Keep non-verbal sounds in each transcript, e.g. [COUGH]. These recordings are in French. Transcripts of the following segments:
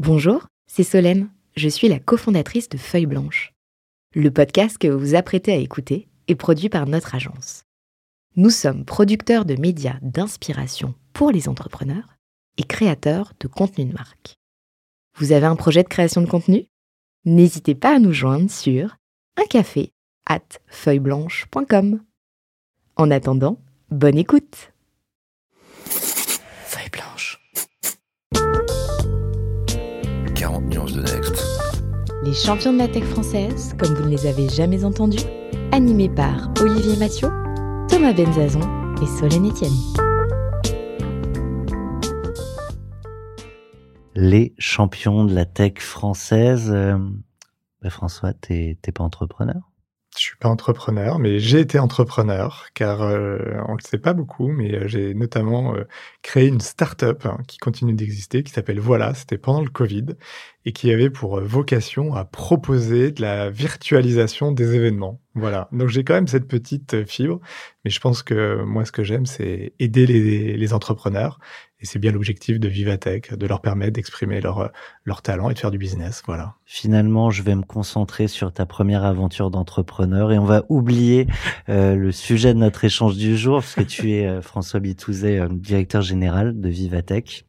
Bonjour, c'est Solène. Je suis la cofondatrice de Feuille Blanche. Le podcast que vous apprêtez à écouter est produit par notre agence. Nous sommes producteurs de médias d'inspiration pour les entrepreneurs et créateurs de contenu de marque. Vous avez un projet de création de contenu? N'hésitez pas à nous joindre sur un café at feuilleblanche.com. En attendant, bonne écoute Les champions de la tech française, comme vous ne les avez jamais entendus, animés par Olivier Mathieu, Thomas Benzazon et Solène Etienne. Les champions de la tech française. euh, bah, François, t'es pas entrepreneur? Je suis pas entrepreneur, mais j'ai été entrepreneur, car euh, on le sait pas beaucoup, mais euh, j'ai notamment euh, créé une start-up hein, qui continue d'exister, qui s'appelle Voilà, c'était pendant le Covid, et qui avait pour euh, vocation à proposer de la virtualisation des événements. Voilà, donc j'ai quand même cette petite euh, fibre, mais je pense que moi, ce que j'aime, c'est aider les, les entrepreneurs, et c'est bien l'objectif de Vivatech, de leur permettre d'exprimer leur, euh, leur talent et de faire du business. Voilà. Finalement, je vais me concentrer sur ta première aventure d'entrepreneur et on va oublier le sujet de notre échange du jour, parce que tu es François Bitouzet, directeur général de Vivatech.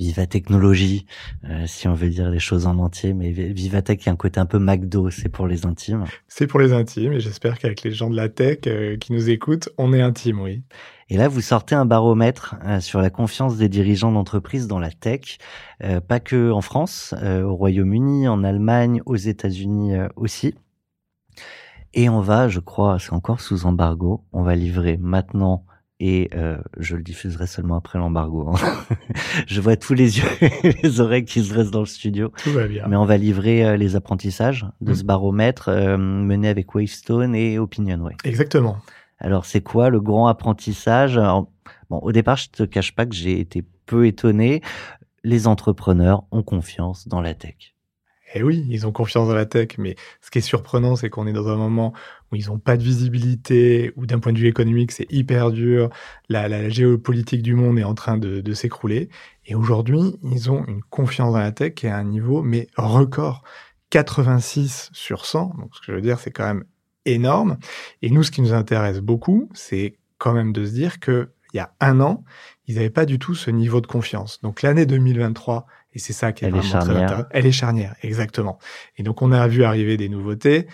Viva Technologie, euh, si on veut dire les choses en entier, mais Vi- Vivatech, il y a un côté un peu McDo, c'est pour les intimes. C'est pour les intimes, et j'espère qu'avec les gens de la tech euh, qui nous écoutent, on est intime, oui. Et là, vous sortez un baromètre euh, sur la confiance des dirigeants d'entreprise dans la tech, euh, pas que en France, euh, au Royaume-Uni, en Allemagne, aux États-Unis euh, aussi. Et on va, je crois, c'est encore sous embargo, on va livrer maintenant et euh, je le diffuserai seulement après l'embargo. hein. [LAUGHS] je vois tous les yeux [LAUGHS] et les oreilles qui se dressent dans le studio. Tout va bien. Mais on va livrer euh, les apprentissages de ce Mm. baromètre euh, mené avec Wavestone et Opinionway. Exactement. Alors, c'est quoi le grand apprentissage? Alors, Bon, au départ, je te cache pas que j'ai été peu étonné. Les entrepreneurs ont confiance dans la tech. Eh oui, ils ont confiance dans la tech, mais ce qui est surprenant, c'est qu'on est dans un moment où ils n'ont pas de visibilité, où d'un point de vue économique, c'est hyper dur. La, géopolitique du monde est en train de, de s'écrouler. Et aujourd'hui, ils ont une confiance dans la tech qui est à un niveau, mais record. 86 sur 100. Donc, ce que je veux dire, c'est quand même énorme. Et nous, ce qui nous intéresse beaucoup, c'est quand même de se dire que il y a un an, ils n'avaient pas du tout ce niveau de confiance. Donc, l'année 2023, et c'est ça qui est Elle est vraiment très charnière. intéressant. Elle est charnière, exactement. Et donc, on a vu arriver des nouveautés.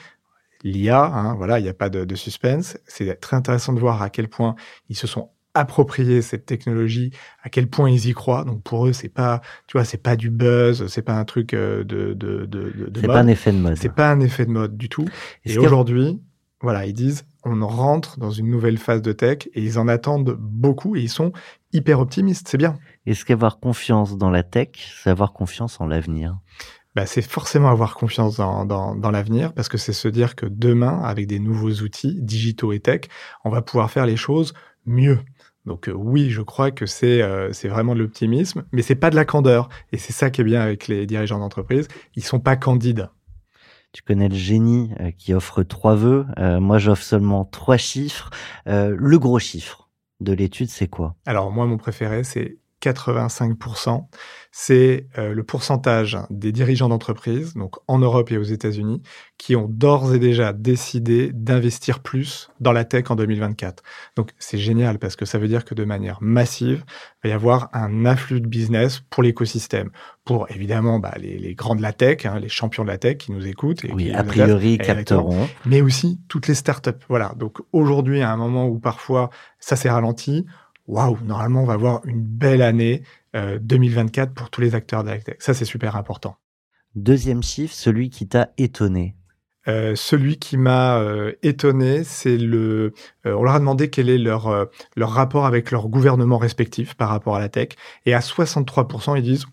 L'IA, hein, voilà, il n'y a pas de, de suspense. C'est très intéressant de voir à quel point ils se sont appropriés cette technologie, à quel point ils y croient. Donc pour eux, c'est pas, tu vois, c'est pas du buzz, c'est pas un truc euh, de de de, de- C'est pas un effet de mode. C'est pas un effet de mode du tout. Et aujourd'hui, voilà, ils disent, on rentre dans une nouvelle phase de tech et ils en attendent beaucoup et ils sont hyper optimistes. C'est bien. Est-ce qu'avoir confiance dans la tech, c'est avoir confiance en l'avenir? Bah, c'est forcément avoir confiance dans, dans, dans l'avenir parce que c'est se dire que demain, avec des nouveaux outils digitaux et tech, on va pouvoir faire les choses mieux. Donc euh, oui, je crois que c'est euh, c'est vraiment de l'optimisme, mais c'est pas de la candeur. Et c'est ça qui est bien avec les dirigeants d'entreprise. Ils sont pas candides. Tu connais le génie euh, qui offre trois vœux. Euh, moi, j'offre seulement trois chiffres. Le gros chiffre de l'étude, c'est quoi? Alors moi, mon préféré, c'est 85%. C'est euh, le pourcentage des dirigeants d'entreprise, donc en Europe et aux États-Unis, qui ont d'ores et déjà décidé d'investir plus dans la tech en 2024. Donc c'est génial parce que ça veut dire que de manière massive, il va y avoir un afflux de business pour l'écosystème, pour évidemment bah, les, les grands de la tech, hein, les champions de la tech qui nous écoutent. Et Oui, qui a priori, capteront. mais aussi toutes les startups. Voilà. Donc aujourd'hui, à un moment où parfois ça s'est ralenti, waouh, normalement on va avoir une belle année euh, 2024 pour tous les acteurs de la tech. Ça c'est super important. Deuxième chiffre, celui qui t'a étonné. Euh, celui qui m'a euh, étonné, c'est le. euh, on leur a demandé quel est leur euh, leur rapport avec leur gouvernement respectif par rapport à la tech, et à 63%, ils disent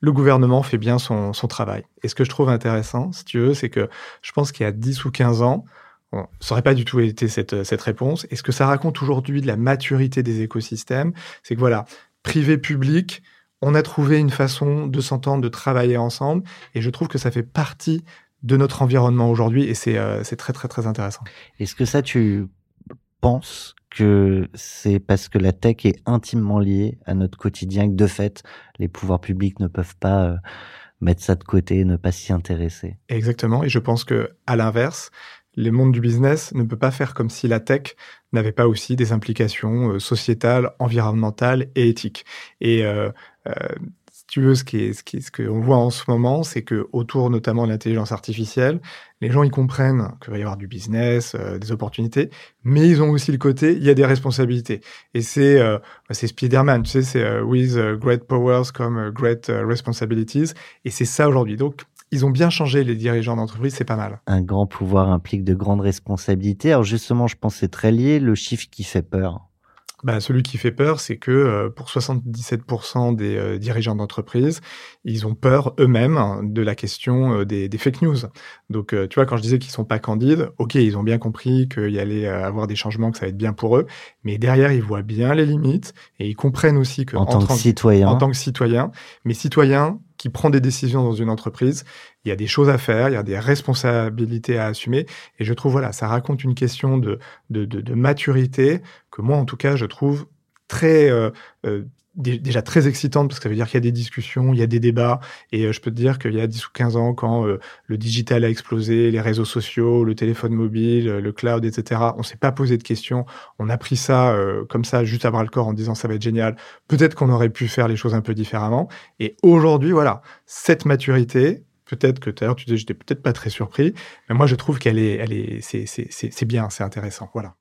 le gouvernement fait bien son, son travail. Et ce que je trouve intéressant, si tu veux, c'est que je pense qu'il y a 10 ou 15 ans, bon, ça n'aurait pas du tout été cette, cette réponse. Et ce que ça raconte aujourd'hui de la maturité des écosystèmes, c'est que voilà, privé-public, on a trouvé une façon de s'entendre, de travailler ensemble. Et je trouve que ça fait partie de notre environnement aujourd'hui et c'est euh, c'est très très très intéressant. Est-ce que ça, tu penses que c'est parce que la tech est intimement liée à notre quotidien que de fait, les pouvoirs publics ne peuvent pas euh, mettre ça de côté, ne pas s'y intéresser? Exactement. Et je pense que, à l'inverse, les mondes du business ne peut pas faire comme si la tech n'avait pas aussi des implications euh, sociétales, environnementales et éthiques. Et euh, euh, si tu veux, ce qui est, ce qui qu'on voit en ce moment, c'est que autour notamment de l'intelligence artificielle, les gens y comprennent qu'il va y avoir du business, des opportunités, mais ils ont aussi le côté, il y a des responsabilités. Et c'est euh, c'est Spider-Man, tu sais, c'est with great powers come great responsibilities. Et c'est ça aujourd'hui. Donc ils ont bien changé les dirigeants d'entreprise, c'est pas mal. Un grand pouvoir implique de grandes responsabilités. Alors justement, je pense que c'est très lié, le chiffre qui fait peur. Bah, celui qui fait peur, c'est que euh, pour 77% des euh, dirigeants d'entreprise, ils ont peur eux-mêmes de la question euh, des, des, fake news. Donc, tu vois, quand je disais qu'ils sont pas candides, ok, ils ont bien compris qu'il y allait avoir des changements, que ça va être bien pour eux, mais derrière, ils voient bien les limites et ils comprennent aussi que en, tant que citoyen, en tant que citoyen, mais citoyen qui prend des décisions dans une entreprise, il y a des choses à faire, il y a des responsabilités à assumer. Et je trouve, voilà, ça raconte une question de, de, de, maturité que moi, en tout cas, je trouve très euh, euh, déjà très excitante parce que ça veut dire qu'il y a des discussions, il y a des débats. Et euh, je peux te dire qu'il y a 10 ou 15 ans, quand euh, le digital a explosé, les réseaux sociaux, le téléphone mobile, le cloud, etc., on s'est pas posé de questions. On a pris ça euh, comme ça, juste à bras le corps, en disant ça va être génial. Peut-être qu'on aurait pu faire les choses un peu différemment. Et aujourd'hui, voilà, cette maturité, peut-être que tout tu disais j'étais peut-être pas très surpris, mais moi je trouve qu'elle est, elle est, c'est bien, c'est intéressant. Voilà.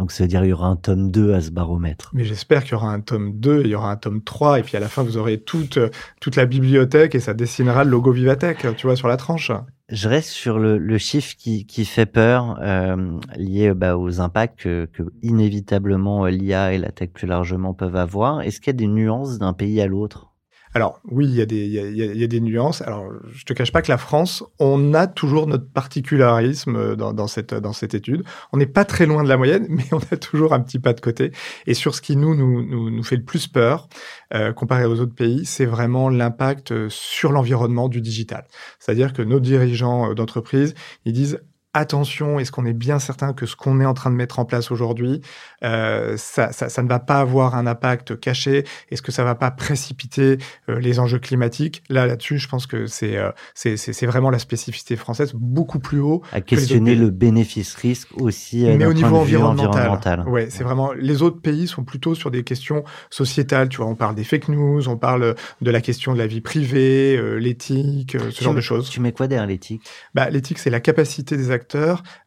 Donc ça veut dire qu'il y aura un tome 2 à ce baromètre. Mais j'espère qu'il y aura un tome 2, il y aura un tome 3, et puis à la fin vous aurez toute, toute la bibliothèque et ça dessinera le logo Vivatech, tu vois, sur la tranche. Je reste sur le, le chiffre qui, qui fait peur, euh, lié bah, aux impacts que, que inévitablement l'IA et la tech plus largement peuvent avoir. Est-ce qu'il y a des nuances d'un pays à l'autre? Alors oui, il y, a des, y a, des nuances. Alors je te cache pas que la France, on a toujours notre particularisme dans, dans cette, dans cette étude. On n'est pas très loin de la moyenne, [LAUGHS] mais on a toujours un petit pas de côté. Et sur ce qui nous, nous, nous, nous fait le plus peur, euh, comparé aux autres pays, c'est vraiment l'impact sur l'environnement du digital. C'est-à-dire que nos dirigeants d'entreprise, ils disent attention, est-ce qu'on est bien certain que ce qu'on est en train de mettre en place aujourd'hui, euh, ça, ça, ça, ne va pas avoir un impact caché? Est-ce que ça va pas précipiter euh, les enjeux climatiques? Là, là-dessus, je pense que c'est euh, c'est vraiment la spécificité française, beaucoup plus haut. À questionner le bénéfice-risque aussi. Mais au niveau environnemental. environnemental. Ouais, c'est vraiment. Les autres pays sont plutôt sur des questions sociétales. Tu vois, on parle des fake news, on parle de la question de la vie privée, l'éthique, ce tu genre de choses. Tu mets quoi derrière l'éthique? Bah, l'éthique, c'est la capacité des acteurs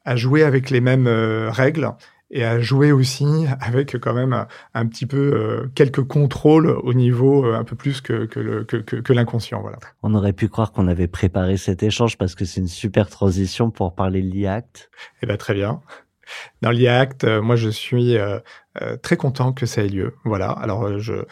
à jouer avec les mêmes euh, règles et à jouer aussi [LAUGHS] avec quand même un, un petit peu euh, quelques contrôles au niveau euh, un peu plus que, l'inconscient. Voilà. On aurait pu croire qu'on avait préparé cet échange parce que c'est une super transition pour parler de l'IACT. Eh ben, très bien. Dans l'IACT, euh, moi je suis euh, euh, très content que ça ait lieu. Voilà. Alors je,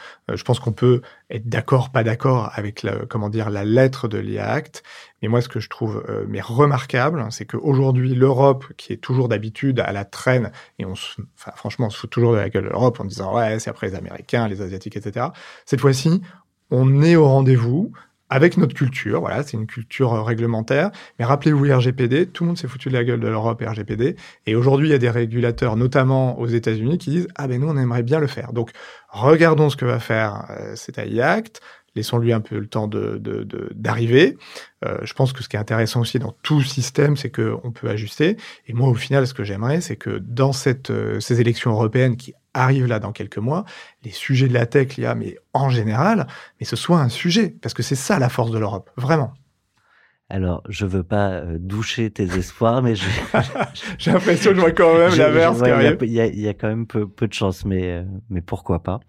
pense qu'on peut être d'accord, pas d'accord avec la, comment dire la lettre de l'IACT, mais moi ce que je trouve mais remarquable, c'est qu'aujourd'hui l'Europe, qui est toujours d'habitude à la traîne, et on, se, franchement, on se fout toujours de la gueule de l'Europe en disant ouais c'est après les Américains, les Asiatiques, etc. Cette fois-ci, on est au rendez-vous avec notre culture. Voilà, c'est une culture euh, réglementaire. Mais rappelez-vous RGPD, tout le monde s'est foutu de la gueule de l'Europe RGPD. Et aujourd'hui, il y a des régulateurs, notamment aux États-Unis, qui disent ah ben nous on aimerait bien le faire. Donc regardons ce que va faire euh, cet AI Act. Laissons-lui un peu le temps d'arriver. De, euh, je pense que ce qui est intéressant aussi dans tout système, c'est qu'on peut ajuster. Et moi, au final, ce que j'aimerais, c'est que dans cette, ces élections européennes qui arrivent là dans quelques mois, les sujets de la tech, l'IA, mais en général, mais ce soit un sujet, parce que c'est ça la force de l'Europe, vraiment. Alors, je veux pas euh, doucher tes espoirs, mais [LAUGHS] j'ai l'impression que je vois quand même l'inverse. Il y, y, a quand même peu, peu de chance, mais, euh, mais pourquoi pas.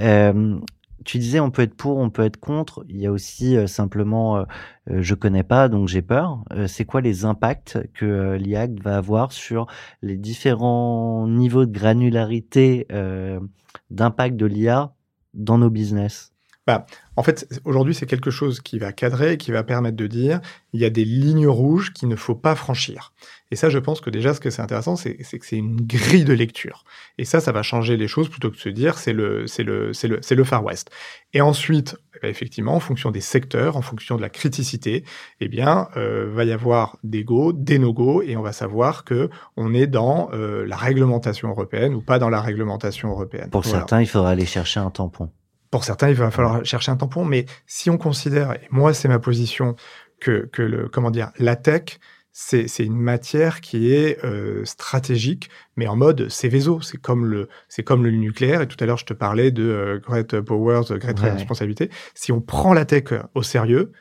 Euh, tu disais on peut être pour, on peut être contre. Il y a aussi euh, simplement euh, euh, je connais pas donc j'ai peur. c'est quoi les impacts que l'IACT va avoir sur les différents niveaux de granularité d'impact de l'IA dans nos business? Bah, en fait, aujourd'hui, c'est quelque chose qui va cadrer, qui va permettre de dire il y a des lignes rouges qu'il ne faut pas franchir. Et ça, je pense que déjà, ce que c'est intéressant, c'est que c'est une grille de lecture. Et ça, ça va changer les choses plutôt que de se dire c'est le, c'est le, c'est le, c'est le Far West. Et ensuite, eh effectivement, en fonction des secteurs, en fonction de la criticité, eh bien, euh, va y avoir des go, des no-go, et on va savoir que on est dans euh, la réglementation européenne ou pas dans la réglementation européenne. Pour certains, il faudra aller chercher un tampon. Pour certains, il va falloir chercher un tampon, mais si on considère, et moi c'est ma position, que, que le, comment dire, la tech, c'est une matière qui est euh, stratégique, mais en mode Céveso. C'est comme le c'est comme le nucléaire. Et tout à l'heure, je te parlais de euh, Great Powers, Great ouais. Responsabilité. Si on prend la tech au sérieux,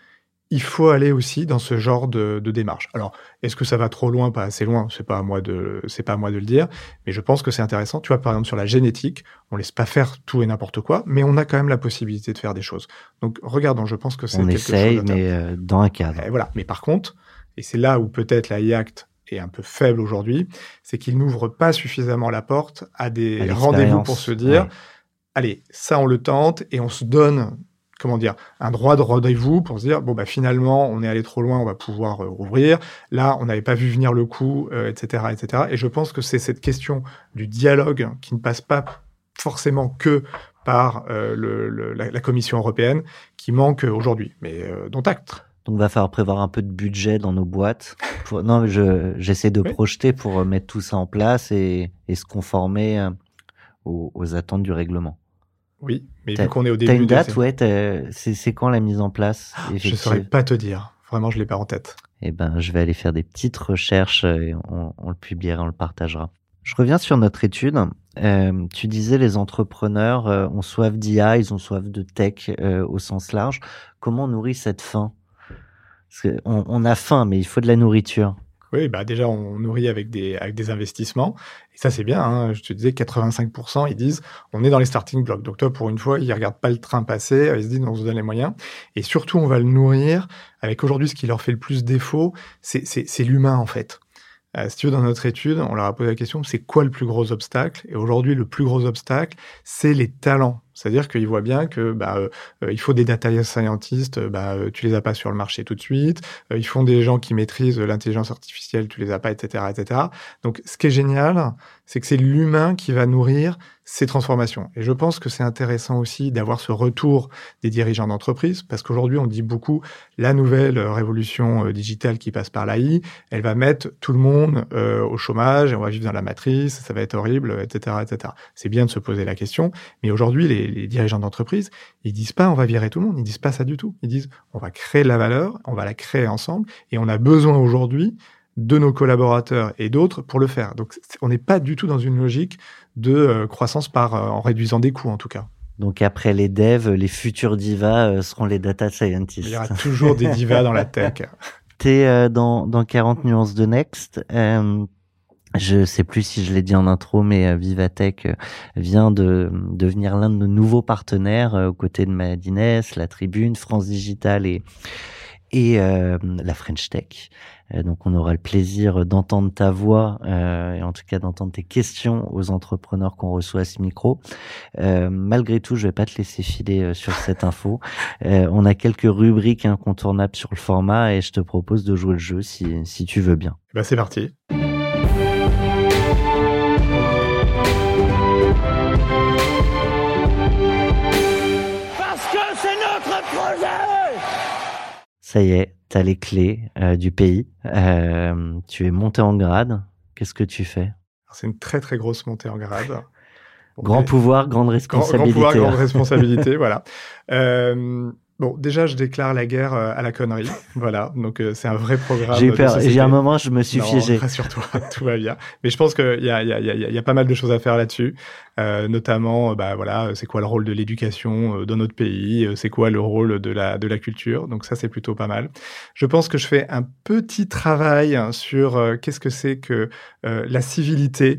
il faut aller aussi dans ce genre de, de démarche. Alors, est-ce que ça va trop loin, pas assez loin C'est pas à moi de, c'est pas à moi de le dire, mais je pense que c'est intéressant. Tu vois, par exemple sur la génétique, on laisse pas faire tout et n'importe quoi, mais on a quand même la possibilité de faire des choses. Donc, regardons. Je pense que c'est quelque essaye, chose. mais euh, dans un cadre. Et voilà. Mais par contre, et c'est là où peut-être la IACT est un peu faible aujourd'hui, c'est qu'il n'ouvre pas suffisamment la porte à des rendez-vous pour se dire, ouais. allez, ça on le tente et on se donne comment dire, un droit de rendez-vous pour se dire bon bah finalement on est allé trop loin, on va pouvoir euh, rouvrir. Là, on n'avait pas vu venir le coup, euh, etc., etc. Et je pense que c'est cette question du dialogue qui ne passe pas forcément que par euh, le, le, la, la, Commission européenne qui manque aujourd'hui, mais dont acte. Donc, va falloir prévoir un peu de budget dans nos boîtes. Pour... Non, je j'essaie de oui. projeter pour mettre tout ça en place et, et se conformer aux, aux attentes du règlement. Oui, mais vu qu'on est au début. T'as une date, ouais. C'est quand la mise en place Je ne saurais pas te dire. Vraiment, je l'ai pas en tête. Eh ben, je vais aller faire des petites recherches et on, on le publiera, on le partagera. Je reviens sur notre étude. Euh, tu disais les entrepreneurs euh, ont soif d'IA, ils ont soif de tech euh, au sens large. Comment on nourrit cette faim? Parce on, on a faim, mais il faut de la nourriture. Oui, bah déjà, on nourrit avec des, avec des investissements. Et ça, c'est bien. Hein. Je te disais, 85%, ils disent, on est dans les starting blocks. Donc toi, pour une fois, ils regardent pas le train passer. Ils se disent, on se donne les moyens. Et surtout, on va le nourrir avec aujourd'hui, ce qui leur fait le plus défaut, c'est l'humain, en fait. Euh, si tu veux, dans notre étude, on leur a posé la question, c'est quoi le plus gros obstacle? Et aujourd'hui, le plus gros obstacle, c'est les talents. C'est-à-dire qu'ils voient bien que bah, euh, il faut des data scientists, bah, tu les as pas sur le marché tout de suite. Euh, ils font des gens qui maîtrisent l'intelligence artificielle, tu les as pas, etc., etc. Donc, ce qui est génial, c'est que c'est l'humain qui va nourrir ces transformations. Et je pense que c'est intéressant aussi d'avoir ce retour des dirigeants d'entreprise, parce qu'aujourd'hui, on dit beaucoup la nouvelle révolution digitale qui passe par l'AI, elle va mettre tout le monde euh, au chômage, et on va vivre dans la matrice, ça va être horrible, etc., etc. C'est bien de se poser la question, mais aujourd'hui, les, les, dirigeants d'entreprise, ils disent pas on va virer tout le monde, ils disent pas ça du tout. Ils disent on va créer de la valeur, on va la créer ensemble, et on a besoin aujourd'hui de nos collaborateurs et d'autres pour le faire. Donc, on n'est pas du tout dans une logique de euh, croissance par euh, en réduisant des coûts en tout cas. Donc après les devs, les futurs divas euh, seront les data scientists. Il y aura toujours des divas dans la tech. [LAUGHS] Tu es dans, dans 40 nuances de Next. Je sais plus si je l'ai dit en intro, mais Vivatech vient de devenir l'un de nos nouveaux partenaires aux côtés de Madines, la Tribune, France Digital et, et euh, la French Tech. Euh, donc on aura le plaisir d'entendre ta voix euh, et en tout cas d'entendre tes questions aux entrepreneurs qu'on reçoit à ce micro. Euh, malgré tout, je vais pas te laisser filer euh, sur cette info. [LAUGHS] Euh, on a quelques rubriques incontournables sur le format et je te propose de jouer le jeu si, si tu veux bien. Bah c'est parti. Ça y est, tu as les clés euh, du pays. Euh, tu es monté en grade. Qu'est-ce que tu fais? C'est une très très grosse montée en grade. Grand pouvoir, grande responsabilité. Grand, grand pouvoir, grande [LAUGHS] responsabilité, voilà. Euh, Bon, déjà, je déclare la guerre euh, à la connerie. [LAUGHS] voilà, donc euh, c'est un vrai programme. J'ai eu peur. J'ai un moment, je me suis non, fiégé. Rassure-toi, [LAUGHS] tout va bien. Mais je pense qu'il y a, y, a, y, a, y a pas mal de choses à faire là-dessus, euh, notamment, bah voilà, c'est quoi le rôle de l'éducation dans notre pays, c'est quoi le rôle de la de la culture. Donc ça, c'est plutôt pas mal. Je pense que je fais un petit travail sur qu'est-ce que c'est que la civilité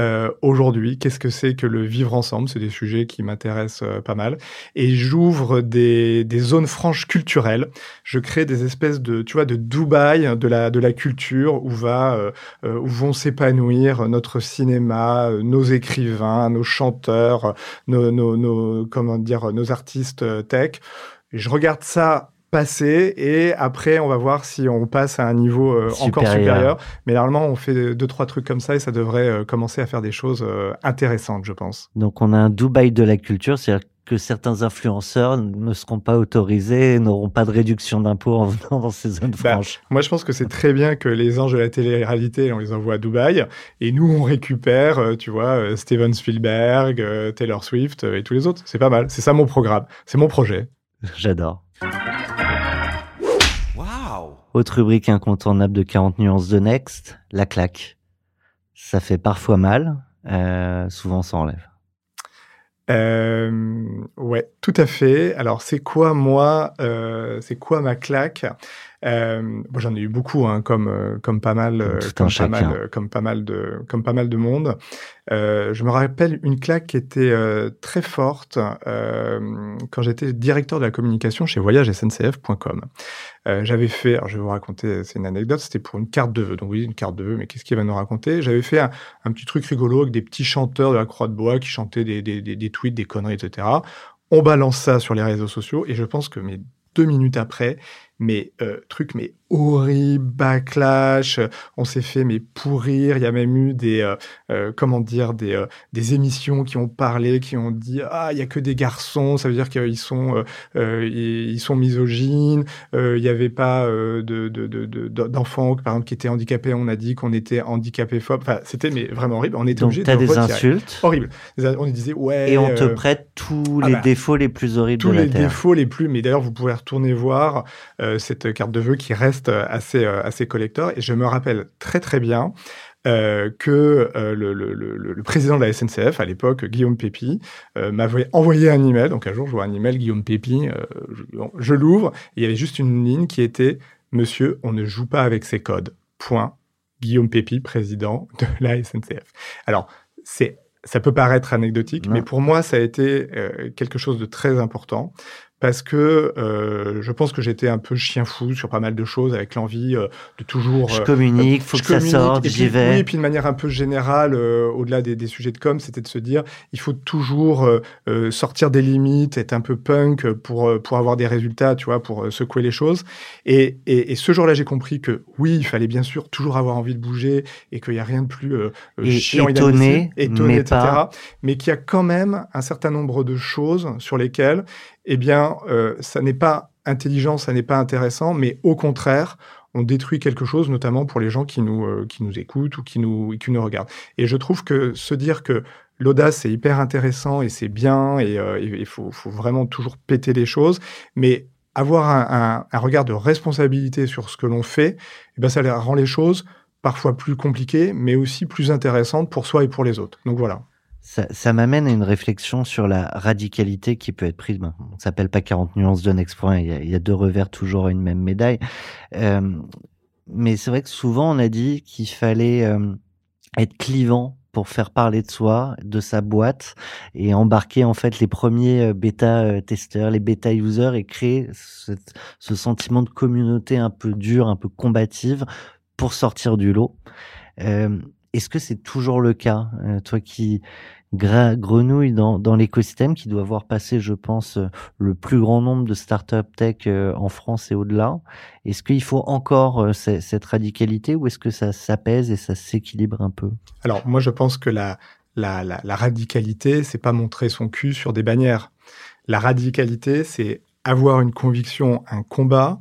euh, aujourd'hui, qu'est-ce que c'est que le vivre ensemble? C'est des sujets qui m'intéressent euh, pas mal. Et j'ouvre des, zones franches culturelles. Je crée des espèces de, tu vois, de Dubaï de la culture où va euh, où vont s'épanouir notre cinéma, nos écrivains, nos chanteurs, nos, comment dire, nos artistes tech. Et je regarde ça passer et après on va voir si on passe à un niveau euh, encore Supérieur. Mais normalement on fait deux trois trucs comme ça et ça devrait euh, commencer à faire des choses euh, intéressantes, je pense. Donc on a un Dubaï de la culture, c'est-à-dire que certains influenceurs ne seront pas autorisés, n'auront pas de réduction d'impôts en venant dans ces zones Bah, franches. Moi je pense que c'est très bien que les anges de la télé-réalité on les envoie à Dubaï et nous on récupère, tu vois, Steven Spielberg, Taylor Swift et tous les autres. C'est pas mal. C'est ça mon programme. C'est mon projet. [LAUGHS] J'adore. Autre rubrique incontournable de 40 nuances de Next, la claque. Ça fait parfois mal, euh, souvent ça enlève. Euh, ouais, tout à fait. Alors, c'est quoi moi euh, C'est quoi ma claque? Euh, bon, J'en ai eu beaucoup, hein, comme euh, comme pas mal, euh, comme pas chacun. mal, euh, comme pas mal de comme pas mal de monde. Euh, je me rappelle une claque qui était euh, très forte euh, quand j'étais directeur de la communication chez voyagesncf.com. Euh, j'avais fait, alors je vais vous raconter, c'est une anecdote, c'était pour une carte de vœux. Donc oui, une carte de vœux, mais qu'est-ce qu'il va nous raconter? J'avais fait un, un petit truc rigolo avec des petits chanteurs de la Croix de Bois qui chantaient des, des, des, des tweets, des conneries, etc. On balance ça sur les réseaux sociaux et je pense que mes deux minutes après, mais euh, truc mais horrible, backlash, euh, on s'est fait mais pourrir, il y a même eu des euh, euh, comment dire des euh, des émissions qui ont parlé, qui ont dit ah il y a que des garçons, ça veut dire qu'ils sont ils, sont misogynes, euh, il y avait pas euh, de de- de- de- d'enfants par exemple qui étaient handicapés, on a dit qu'on était handicapé phobe, enfin c'était mais vraiment horrible, on était obligé t'as de des insultes horrible. On disait ouais et on te prête tous ah les bah, défauts les plus horribles tous de la les Terre. défauts les plus. Mais d'ailleurs, vous pouvez retourner voir euh, cette carte de vœux qui reste euh, assez euh, assez collector. Et je me rappelle très très bien. euh, que euh, le, le, le, le président de la SNCF à l'époque, Guillaume Pépi, euh, m'avait envoyé un email. Donc un jour, je vois un email Guillaume Pépi, euh, je, je l'ouvre. et Il y avait juste une ligne qui était Monsieur, on ne joue pas avec ces codes. Point. Guillaume Pépi, président de la SNCF. Alors, c'est ça peut paraître anecdotique, mais pour moi, ça a été euh, quelque chose de très important parce que euh, je pense que j'étais un peu chien fou sur pas mal de choses avec l'envie euh, de toujours Je euh, communique, faut je que ça sorte, j'y vais. Oui, et puis de manière un peu générale, euh, au-delà des, des sujets de com, c'était de se dire, il faut toujours sortir des limites, être un peu punk pour pour avoir des résultats, tu vois, pour secouer les choses. Et, et, et ce jour-là, j'ai compris que oui, il fallait bien sûr toujours avoir envie de bouger et qu'il y a rien de plus Et chiant, étonné, étonné, mais etc. pas- Mais qu'il y a quand même un certain nombre de choses sur lesquelles, eh bien, euh, ça n'est pas intelligent, ça n'est pas intéressant, mais au contraire, on détruit quelque chose, notamment pour les gens qui nous, euh, qui nous écoutent ou qui nous, qui nous regardent. Et je trouve que se dire que l'audace, c'est hyper intéressant et c'est bien, et euh, il faut, faut vraiment toujours péter les choses, mais avoir un, un- un regard de responsabilité sur ce que l'on fait, eh ben, ça rend les choses parfois plus compliquées, mais aussi plus intéressantes pour soi et pour les autres. Donc voilà. Ça, ça m'amène à une réflexion sur la radicalité qui peut être prise. Ben, on s'appelle pas 40 nuances de Next Point, il y a, deux revers toujours à une même médaille. Euh, mais c'est vrai que souvent on a dit qu'il fallait euh, être clivant pour faire parler de soi, de sa boîte et embarquer en fait les premiers euh, bêta euh, testeurs, les bêta users et créer ce sentiment de communauté un peu dure, un peu combative pour sortir du lot. Euh, Est-ce que c'est toujours le cas, euh, toi qui grenouille dans, l'écosystème, qui doit voir passer, je pense, euh, le plus grand nombre de startups tech euh, en France et au-delà? Est-ce qu'il faut encore ce- cette radicalité ou est-ce que ça s'apaise et ça s'équilibre un peu? Alors, moi, je pense que la, la radicalité, c'est pas montrer son cul sur des bannières. La radicalité, c'est avoir une conviction, un combat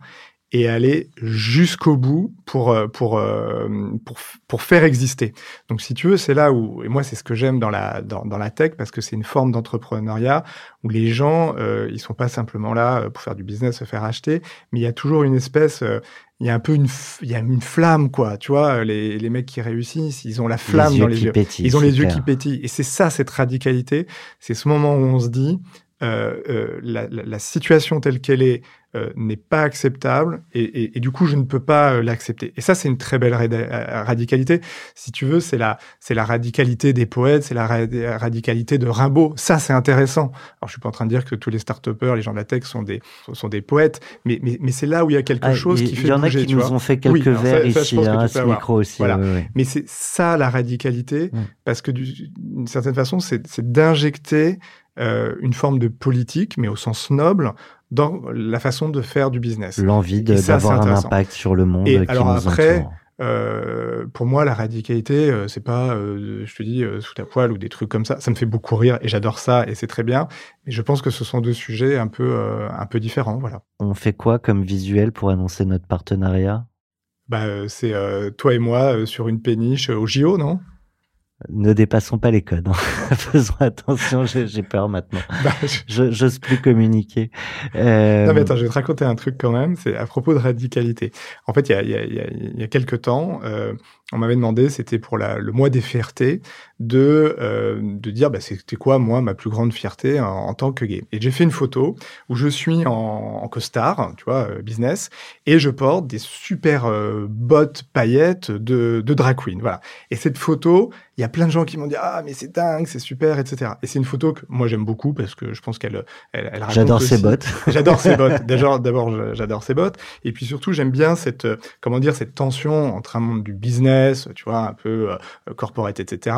et aller jusqu'au bout pour, euh, pour, euh, pour, pour faire exister. Donc, si tu veux, c'est là où, et moi, c'est ce que j'aime dans la, dans, dans la tech, parce que c'est une forme d'entrepreneuriat où les gens, euh, ils sont pas simplement là euh, pour faire du business, se faire acheter, mais il y a toujours une espèce, euh, il y a un peu une, il y a une flamme, quoi. Tu vois, les, les mecs qui réussissent, ils ont la flamme les dans les yeux. pétillent, Ils ont les yeux qui pétillent. Et c'est ça, cette radicalité. C'est ce moment où on se dit, euh, euh, la, la, la, situation telle qu'elle est euh, n'est pas acceptable et, et, et, du coup je ne peux pas euh, l'accepter. Et ça c'est une très belle radicalité. Si tu veux, c'est la c'est la radicalité des poètes, c'est la radicalité de Rimbaud. Ça c'est intéressant. Alors je suis pas en train de dire que tous les start-upers, les gens de la tech sont des sont des poètes, mais mais, mais c'est là où il y a quelque ah, chose qui fait bouger. Il y en a qui nous ont fait quelques oui, vers ici, ça, hein, ce micro aussi. Voilà. Mais c'est ça la radicalité, parce que d'une certaine façon, c'est d'injecter euh, une forme de politique, mais au sens noble, dans la façon de faire du business. L'envie d'avoir un impact sur le monde. Et qui alors nous après, euh, pour moi, la radicalité, euh, c'est pas, euh, je te dis, sous ta poêle ou des trucs comme ça. Ça me fait beaucoup rire et j'adore ça et c'est très bien. Mais je pense que ce sont deux sujets un peu, un peu différents, voilà. On fait quoi comme visuel pour annoncer notre partenariat? Bah, c'est toi et moi sur une péniche au JO, non? Ne dépassons pas les codes. Hein. [LAUGHS] Faisons attention, j'ai peur maintenant. [LAUGHS] Bah, je j'ose plus communiquer. Euh... Non mais attends, je vais te raconter un truc quand même. C'est à propos de radicalité. En fait, il y a, y a, il y a quelques temps, euh, on m'avait demandé, c'était pour la, le mois des fiertés, de, euh, de dire bah, c'était quoi, moi, ma plus grande fierté en, en tant que gay. Et j'ai fait une photo où je suis en, en costard, tu vois, euh, business, et je porte des super euh, bottes paillettes de, de drag queen. Voilà. Et cette photo, il y a plein de gens qui m'ont dit ah mais c'est dingue, c'est super, etc. Et c'est une photo que moi j'aime beaucoup parce que je pense qu'elle elle, elle [LAUGHS] J'adore ses bottes. j'adore ses bottes. D'abord, d'abord j'adore ses bottes. Et puis surtout j'aime bien cette comment dire cette tension entre un monde du business tu vois, un peu euh, corporate, etc.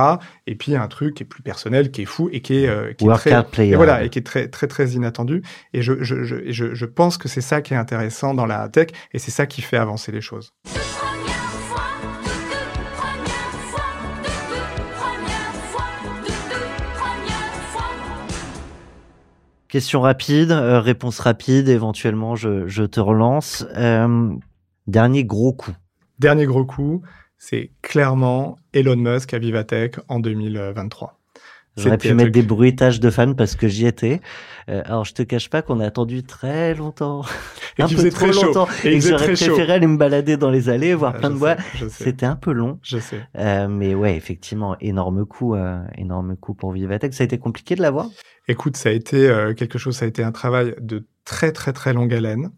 Et puis un truc qui est plus personnel, qui est fou et qui est, euh, qui est très, player. et voilà, et qui est très très très inattendu. Et je je je je, je pense que c'est ça qui est intéressant dans la tech et c'est ça qui fait avancer les choses. Question rapide, euh, réponse rapide, éventuellement je, je te relance. Euh, dernier gros coup. Dernier gros coup, c'est clairement Elon Musk à Vivatech en 2023. J'aurais pu mettre des bruitages de fans parce que j'y étais. Euh, alors je te cache pas qu'on a attendu très longtemps, et un peu trop longtemps, et, et que j'aurais préféré aller me balader dans les allées, voir Ah, plein de bois. C'était un peu long, Je sais. Euh, mais ouais, effectivement, énorme coup, euh, énorme coup pour Vivatech. Ça a été compliqué de l'avoir? Écoute, ça a été quelque chose, ça a été un travail de très très très longue haleine.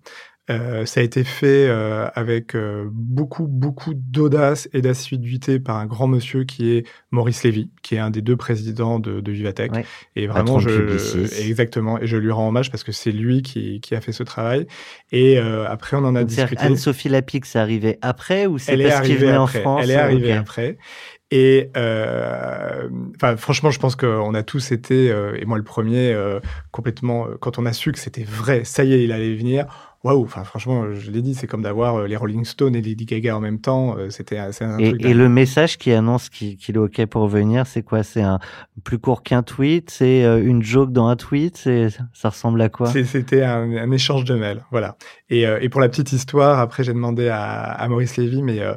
Euh, ça a été fait euh, avec euh, beaucoup, beaucoup d'audace et d'assiduité par un grand monsieur qui est Maurice Lévy, qui est un des deux présidents de, de Vivatech. Ouais. Et vraiment, je, exactement, et je lui rends hommage parce que c'est lui qui, qui a fait ce travail. Et euh, après, on en a discuté. Anne-Sophie Lapix, c'est arrivé après ou c'est parce qu'il arrivée venait en. France Elle est arrivée Ok. après. Et euh, enfin, franchement, je pense qu'on a tous été, euh, et moi le premier, euh, complètement. Quand on a su que c'était vrai, ça y est, il allait venir. Waouh! Enfin, franchement, je l'ai dit, c'est comme d'avoir les Rolling Stones et Lady Gaga en même temps. C'était un Et, truc. et le message qui annonce qu'il est OK pour venir, c'est quoi? C'est un plus court qu'un tweet? C'est une joke dans un tweet? Ça ressemble à quoi? C'était un, un échange de mails, voilà. Et, et pour la petite histoire, après j'ai demandé à, à Maurice Lévy, mais euh,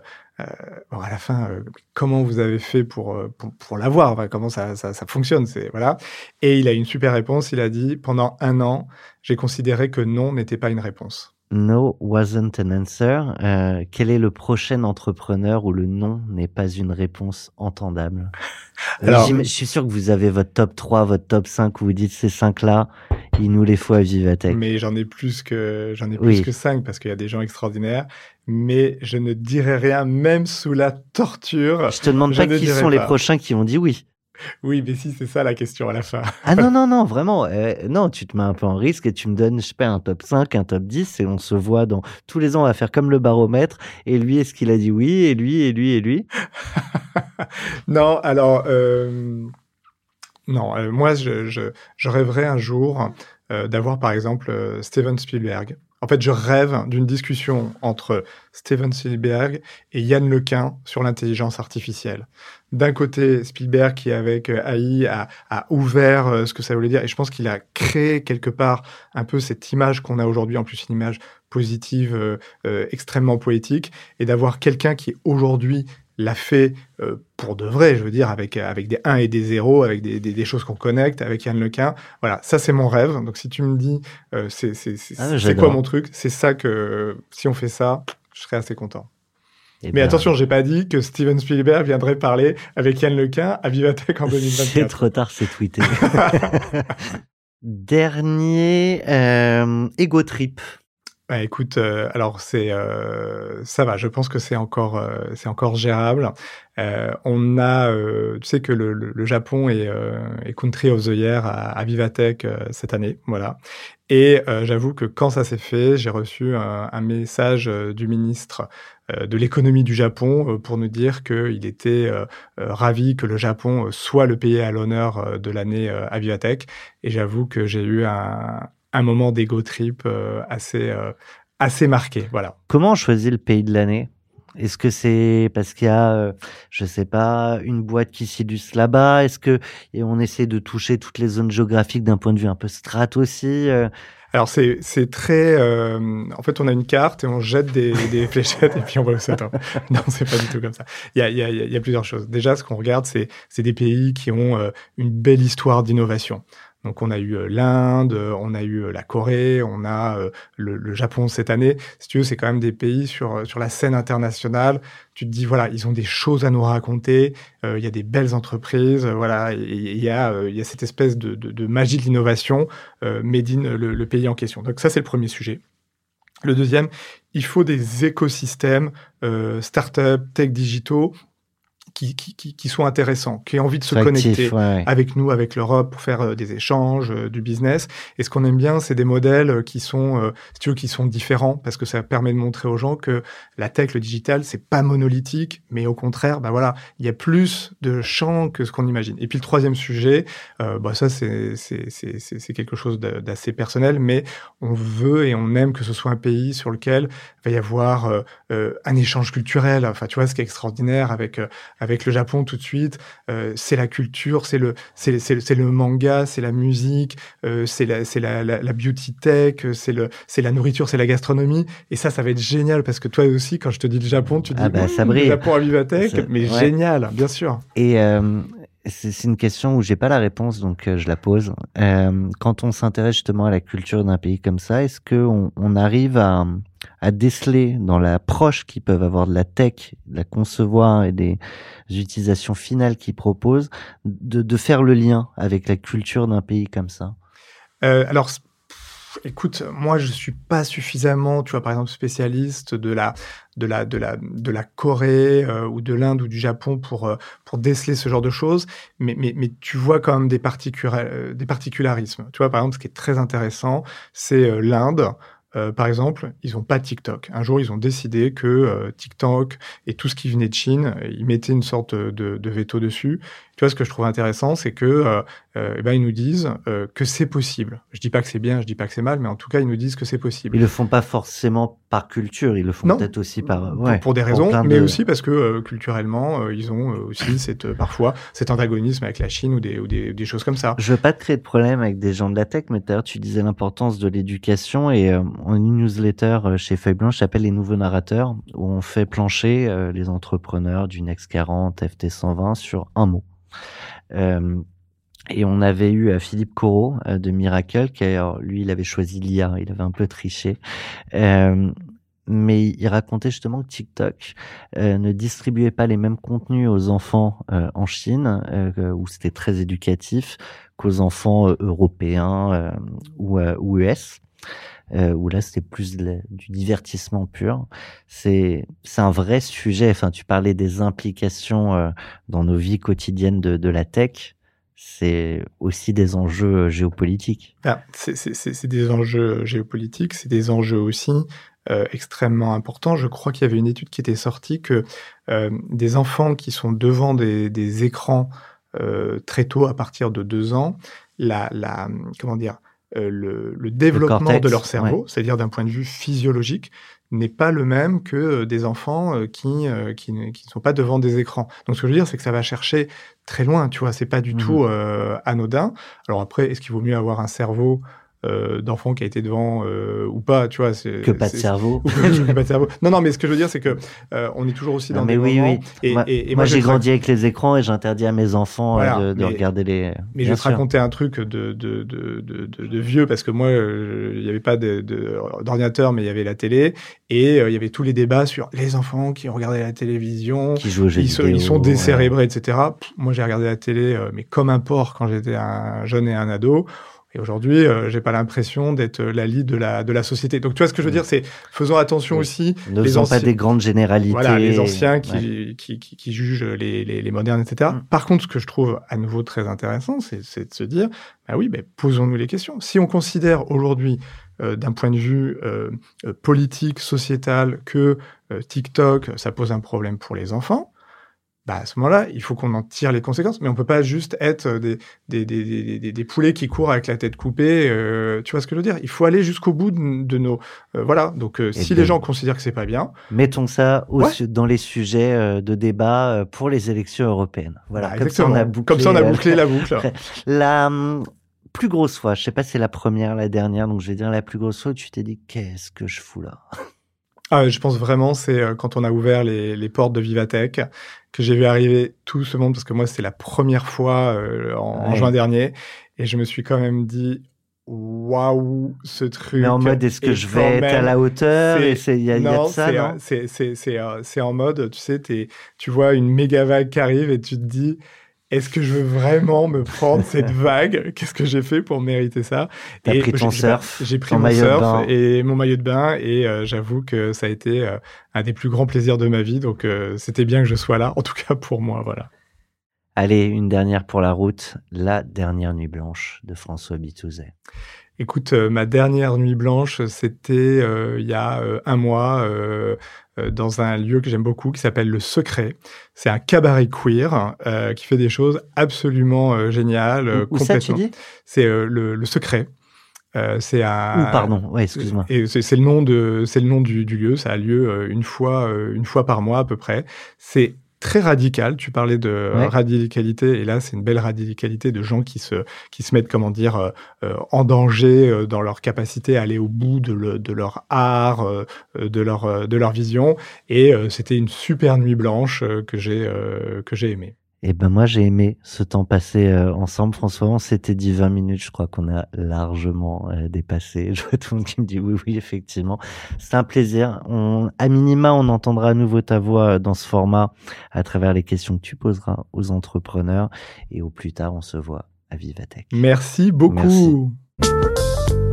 bon, à la fin, euh, comment vous avez fait pour euh, pour, pour l'avoir? Enfin, Comment ça, ça, ça fonctionne? C'est voilà. Et il a une super réponse. Il a dit pendant un an, j'ai considéré que non n'était pas une réponse. No wasn't an answer. Euh, quel est le prochain entrepreneur où le non n'est pas une réponse entendable? [LAUGHS] Alors- Je suis sûr que vous avez votre top 3, votre top 5, où vous dites ces 5-là, il nous les faut à Vivatech. Mais j'en ai plus que j'en ai plus Oui. que cinq parce qu'il y a des gens extraordinaires. Mais je ne dirai rien, même sous la torture. Je te demande Je pas qui sont les prochains qui ont dit oui. Oui, mais si c'est ça la question à la fin. Ah non, non, non, [LAUGHS] vraiment. euh, non, tu te mets un peu en risque et tu me donnes, je sais pas, un top 5, un top 10 et on se voit dans tous les ans, on va faire comme le baromètre. Et lui, est-ce qu'il a dit oui Et lui, et lui, et lui? [LAUGHS] Non, alors, euh, non, euh, moi, je, je, je rêverais un jour d'avoir, par exemple, Steven Spielberg. En fait, je rêve d'une discussion entre Steven Spielberg et Yann Lequin sur l'intelligence artificielle. D'un côté, Spielberg qui, avec euh, AI, a, ouvert euh, ce que ça voulait dire, et je pense qu'il a créé quelque part un peu cette image qu'on a aujourd'hui, en plus une image positive, euh, extrêmement poétique, et d'avoir quelqu'un qui aujourd'hui l'a fait euh, pour de vrai, je veux dire, avec, avec des 1 et des 0, avec des, des, des choses qu'on connecte, avec Yann Lequin. Voilà, ça c'est mon rêve. Donc si tu me dis, euh, c'est c'est- c'est- Ah, c'est quoi mon truc, c'est ça que, si on fait ça, je serais assez content. Eh Mais ben, attention, j'ai pas dit que Steven Spielberg viendrait parler avec Yann Lequin à Vivatech en [LAUGHS] C'est 2024. trop tard, c'est tweeté. [LAUGHS] Dernier, euh, Ego Trip. Bah, écoute, euh, alors c'est euh, ça va. Je pense que c'est encore euh, c'est encore gérable. Euh, on a, euh, tu sais que le, le, Japon est, est, Country of the Year à, à Vivatech cette année, voilà. Et j'avoue que quand ça s'est fait, j'ai reçu un, un, message du ministre de l'économie du Japon pour nous dire qu'il était ravi que le Japon soit le pays à l'honneur de l'année à Vivatech. Et j'avoue que j'ai eu un, un moment d'ego trip euh, assez, euh, assez marqué. Voilà. Comment on choisit le pays de l'année? Est-ce que c'est parce qu'il y a, euh, je sais pas, une boîte qui s'illustre là-bas? Est-ce que et on essaie de toucher toutes les zones géographiques d'un point de vue un peu strat aussi Alors c'est c'est très, euh, en fait on a une carte et on jette des, [LAUGHS] des fléchettes et puis on va au septembre. [LAUGHS] Non c'est pas du tout comme ça. Il y a y a y a plusieurs choses. Déjà ce qu'on regarde c'est c'est des pays qui ont une belle histoire d'innovation. Donc on a eu euh, l'Inde, euh, on a eu euh, la Corée, on a le, Japon cette année. Si tu veux, c'est quand même des pays sur sur la scène internationale. Tu te dis voilà, ils ont des choses à nous raconter. Il y a des belles entreprises. voilà, il y a il y a cette espèce de, de, magie de l'innovation made in le, le pays en question. Donc ça c'est le premier sujet. Le deuxième, il faut des écosystèmes euh, start-up, tech digitaux qui, qui, qui, sont intéressants, qui aient envie de se connecter avec nous, avec l'Europe pour faire euh, des échanges, euh, du business. Et ce qu'on aime bien, c'est des modèles euh, qui sont, si tu veux, qui sont différents parce que ça permet de montrer aux gens que la tech, le digital, c'est pas monolithique, mais au contraire, bah voilà, il y a plus de champs que ce qu'on imagine. Et puis le troisième sujet, bah ça c'est c'est quelque chose d'assez personnel, mais on veut et on aime que ce soit un pays sur lequel va y avoir un échange culturel. Enfin, tu vois, ce qui est extraordinaire avec avec le Japon tout de suite, euh, c'est la culture, c'est le, c'est, c'est, le manga, c'est la musique, euh, c'est la, c'est la, la, la, beauty tech, c'est le, c'est la nourriture, c'est la gastronomie. Et ça, ça va être génial parce que toi aussi, quand je te dis le Japon, tu dis ah bah, ça le Japon à Vivatech, mais génial, bien sûr. Et euh, c'est une question où j'ai pas la réponse, donc euh, je la pose. Euh, quand on s'intéresse justement à la culture d'un pays comme ça, est-ce que on, on arrive à, à, déceler dans l'approche qu'ils peuvent avoir de la tech, de la concevoir et des utilisations finales qu'ils proposent, de, de, faire le lien avec la culture d'un pays comme ça? Euh, Alors écoute, moi je suis pas suffisamment, tu vois, par exemple, spécialiste de la de la de la de la Corée euh, ou de l'Inde ou du Japon pour euh, pour déceler ce genre de choses, mais mais tu vois quand même des euh, des particularismes. Tu vois, par exemple, ce qui est très intéressant, c'est l'Inde. Par exemple, ils n'ont pas TikTok. Un jour, ils ont décidé que TikTok et tout ce qui venait de Chine, ils mettaient une sorte de, de veto dessus. Tu vois, ce que je trouve intéressant, c'est que euh, euh, eh ben, ils nous disent euh, que c'est possible. Je dis pas que c'est bien, je dis pas que c'est mal, mais en tout cas, ils nous disent que c'est possible. Ils le font pas forcément par culture, ils le font peut-être aussi par ouais, pour, des raisons, mais aussi parce que euh, culturellement, euh, ils ont aussi cette parfois cet antagonisme avec la Chine ou des, ou des, des, choses comme ça. Je veux pas te créer de problème avec des gens de la tech, mais d'ailleurs, tu disais l'importance de l'éducation et en une newsletter chez Feuille Blanche, s'appelle les nouveaux narrateurs, où on fait plancher les entrepreneurs du Next 40, FT 120 sur un mot. Euh, et on avait eu euh, Philippe Corot euh, de Miracle, qui lui, il avait choisi l'IA, il avait un peu triché. mais il racontait justement que TikTok ne distribuait pas les mêmes contenus aux enfants en Chine, où c'était très éducatif, qu'aux enfants européens ou, ou US euh, où là c'était plus du divertissement pur. C'est c'est un vrai sujet. Enfin, tu parlais des implications euh, dans nos vies quotidiennes de, de la tech. C'est aussi des enjeux euh, géopolitiques. Ah, c'est des enjeux géopolitiques, c'est des enjeux aussi euh, extrêmement importants. Je crois qu'il y avait une étude qui était sortie que euh, des enfants qui sont devant des, des écrans euh, très tôt, à partir de deux ans, la, la comment dire, euh, le, le, développement de leur cerveau, c'est-à-dire d'un point de vue physiologique, n'est pas le même que euh, des enfants euh, qui, qui, ne, qui, ne sont pas devant des écrans. Donc ce que je veux dire, c'est que ça va chercher très loin, tu vois, c'est pas du mmh. tout anodin. Alors après, est-ce qu'il vaut mieux avoir un cerveau euh, d'enfant qui a été devant euh, ou pas, tu vois. [LAUGHS] Que pas de cerveau. que, pas de cerveau. Non, non, mais ce que je veux dire, c'est que euh, on est toujours aussi dans non, mais des oui, moments. Oui. Et, moi, et, et moi, j'ai grandi avec les écrans et j'interdis à mes enfants voilà, de, de mais, regarder les. Mais je vais te raconter un truc de, de, de, vieux parce que moi, il n'y avait pas d'ordinateur, mais il y avait la télé et il y avait tous les débats sur les enfants qui regardaient la télévision, qui jouent aux jeux ils, sont, ils sont décérébrés, ouais. etc. Pff, moi, j'ai regardé la télé, mais comme un porc quand j'étais un jeune et un ado. Et aujourd'hui, euh, j'ai pas l'impression d'être la lie de la de la société. Donc tu vois ce que je veux dire, c'est faisons attention Oui. aussi. Ne faisons pas des grandes généralités. Voilà, les anciens qui, Ouais. qui, qui, qui jugent les, les, les modernes, etc. Mm. Par contre, ce que je trouve à nouveau très intéressant, c'est de se dire, bah oui, ben posons-nous les questions. Si on considère aujourd'hui, euh, d'un point de vue euh, euh, politique, sociétal, que euh, TikTok, ça pose un problème pour les enfants, bah à ce moment-là, il faut qu'on en tire les conséquences. Mais on peut pas juste être euh, des, des, des, des, poulets qui courent avec la tête coupée. euh, tu vois ce que je veux dire? Il faut aller jusqu'au bout de, de nos... euh, voilà, donc euh, si les gens considèrent que c'est pas bien, Mettons ça au Ouais. su- dans les sujets de débat pour les élections européennes. Voilà, bah, comme ça on a bouclé. Comme ça, on a bouclé la [LAUGHS] boucle. La hum, plus grosse fois, je sais pas si c'est la première, la dernière, donc je vais dire la plus grosse fois tu t'es dit qu'est-ce que je fous là? Ah, je pense vraiment, c'est euh, quand on a ouvert les, les portes de Vivatech, que j'ai vu arriver tout ce monde, parce que moi, c'était la première fois euh, en, juin dernier, et je me suis quand même dit, waouh, ce truc. Mais en mode est-ce que je vais être à la hauteur c'est- c'est y a, non, de ça c'est, non? euh, c'est, c'est, c'est, c'est en mode, tu sais, t'es, tu vois une méga vague qui arrive et tu te dis, est-ce que je veux vraiment me prendre [LAUGHS] cette vague? Qu'est-ce que j'ai fait pour mériter ça? T'as pris ton j'ai- surf, pris ton mon surf et mon maillot de bain et euh, j'avoue que ça a été euh, un des plus grands plaisirs de ma vie. Donc euh, c'était bien que je sois là, en tout cas pour moi, voilà. Allez, une dernière pour la route, la dernière nuit blanche de François Bitouzet. Écoute, euh, ma dernière nuit blanche, c'était euh, il y a euh, un mois dans un lieu que j'aime beaucoup qui s'appelle Le Secret. C'est un cabaret queer euh, qui fait des choses absolument euh, géniales. euh, Où, où ça tu complètement. dis? C'est le, le Secret. C'est un. Pardon, ouais, excuse-moi. Et c'est le nom de, c'est le nom du, du lieu. Ça a lieu une fois, une fois par mois à peu près. C'est très radical. Tu parlais de euh, Ouais. radicalité, et là, c'est une belle radicalité de gens qui se, qui se mettent, comment dire, euh, euh, en danger euh, dans leur capacité à aller au bout de, le- de leur art, euh, de leur, euh, de leur vision. Et euh, c'était une super nuit blanche euh, que j'ai, euh, que j'ai aimée. Eh ben moi j'ai aimé ce temps passé euh, ensemble. François, on s'était dit 20 minutes, je crois qu'on a largement euh, dépassé. [LAUGHS] Je vois tout le monde qui me dit oui, oui, effectivement. C'est un plaisir. On, à minima, on entendra à nouveau ta voix euh, dans ce format à travers les questions que tu poseras aux entrepreneurs. Et au plus tard, on se voit à Vivatech. Merci beaucoup. Merci.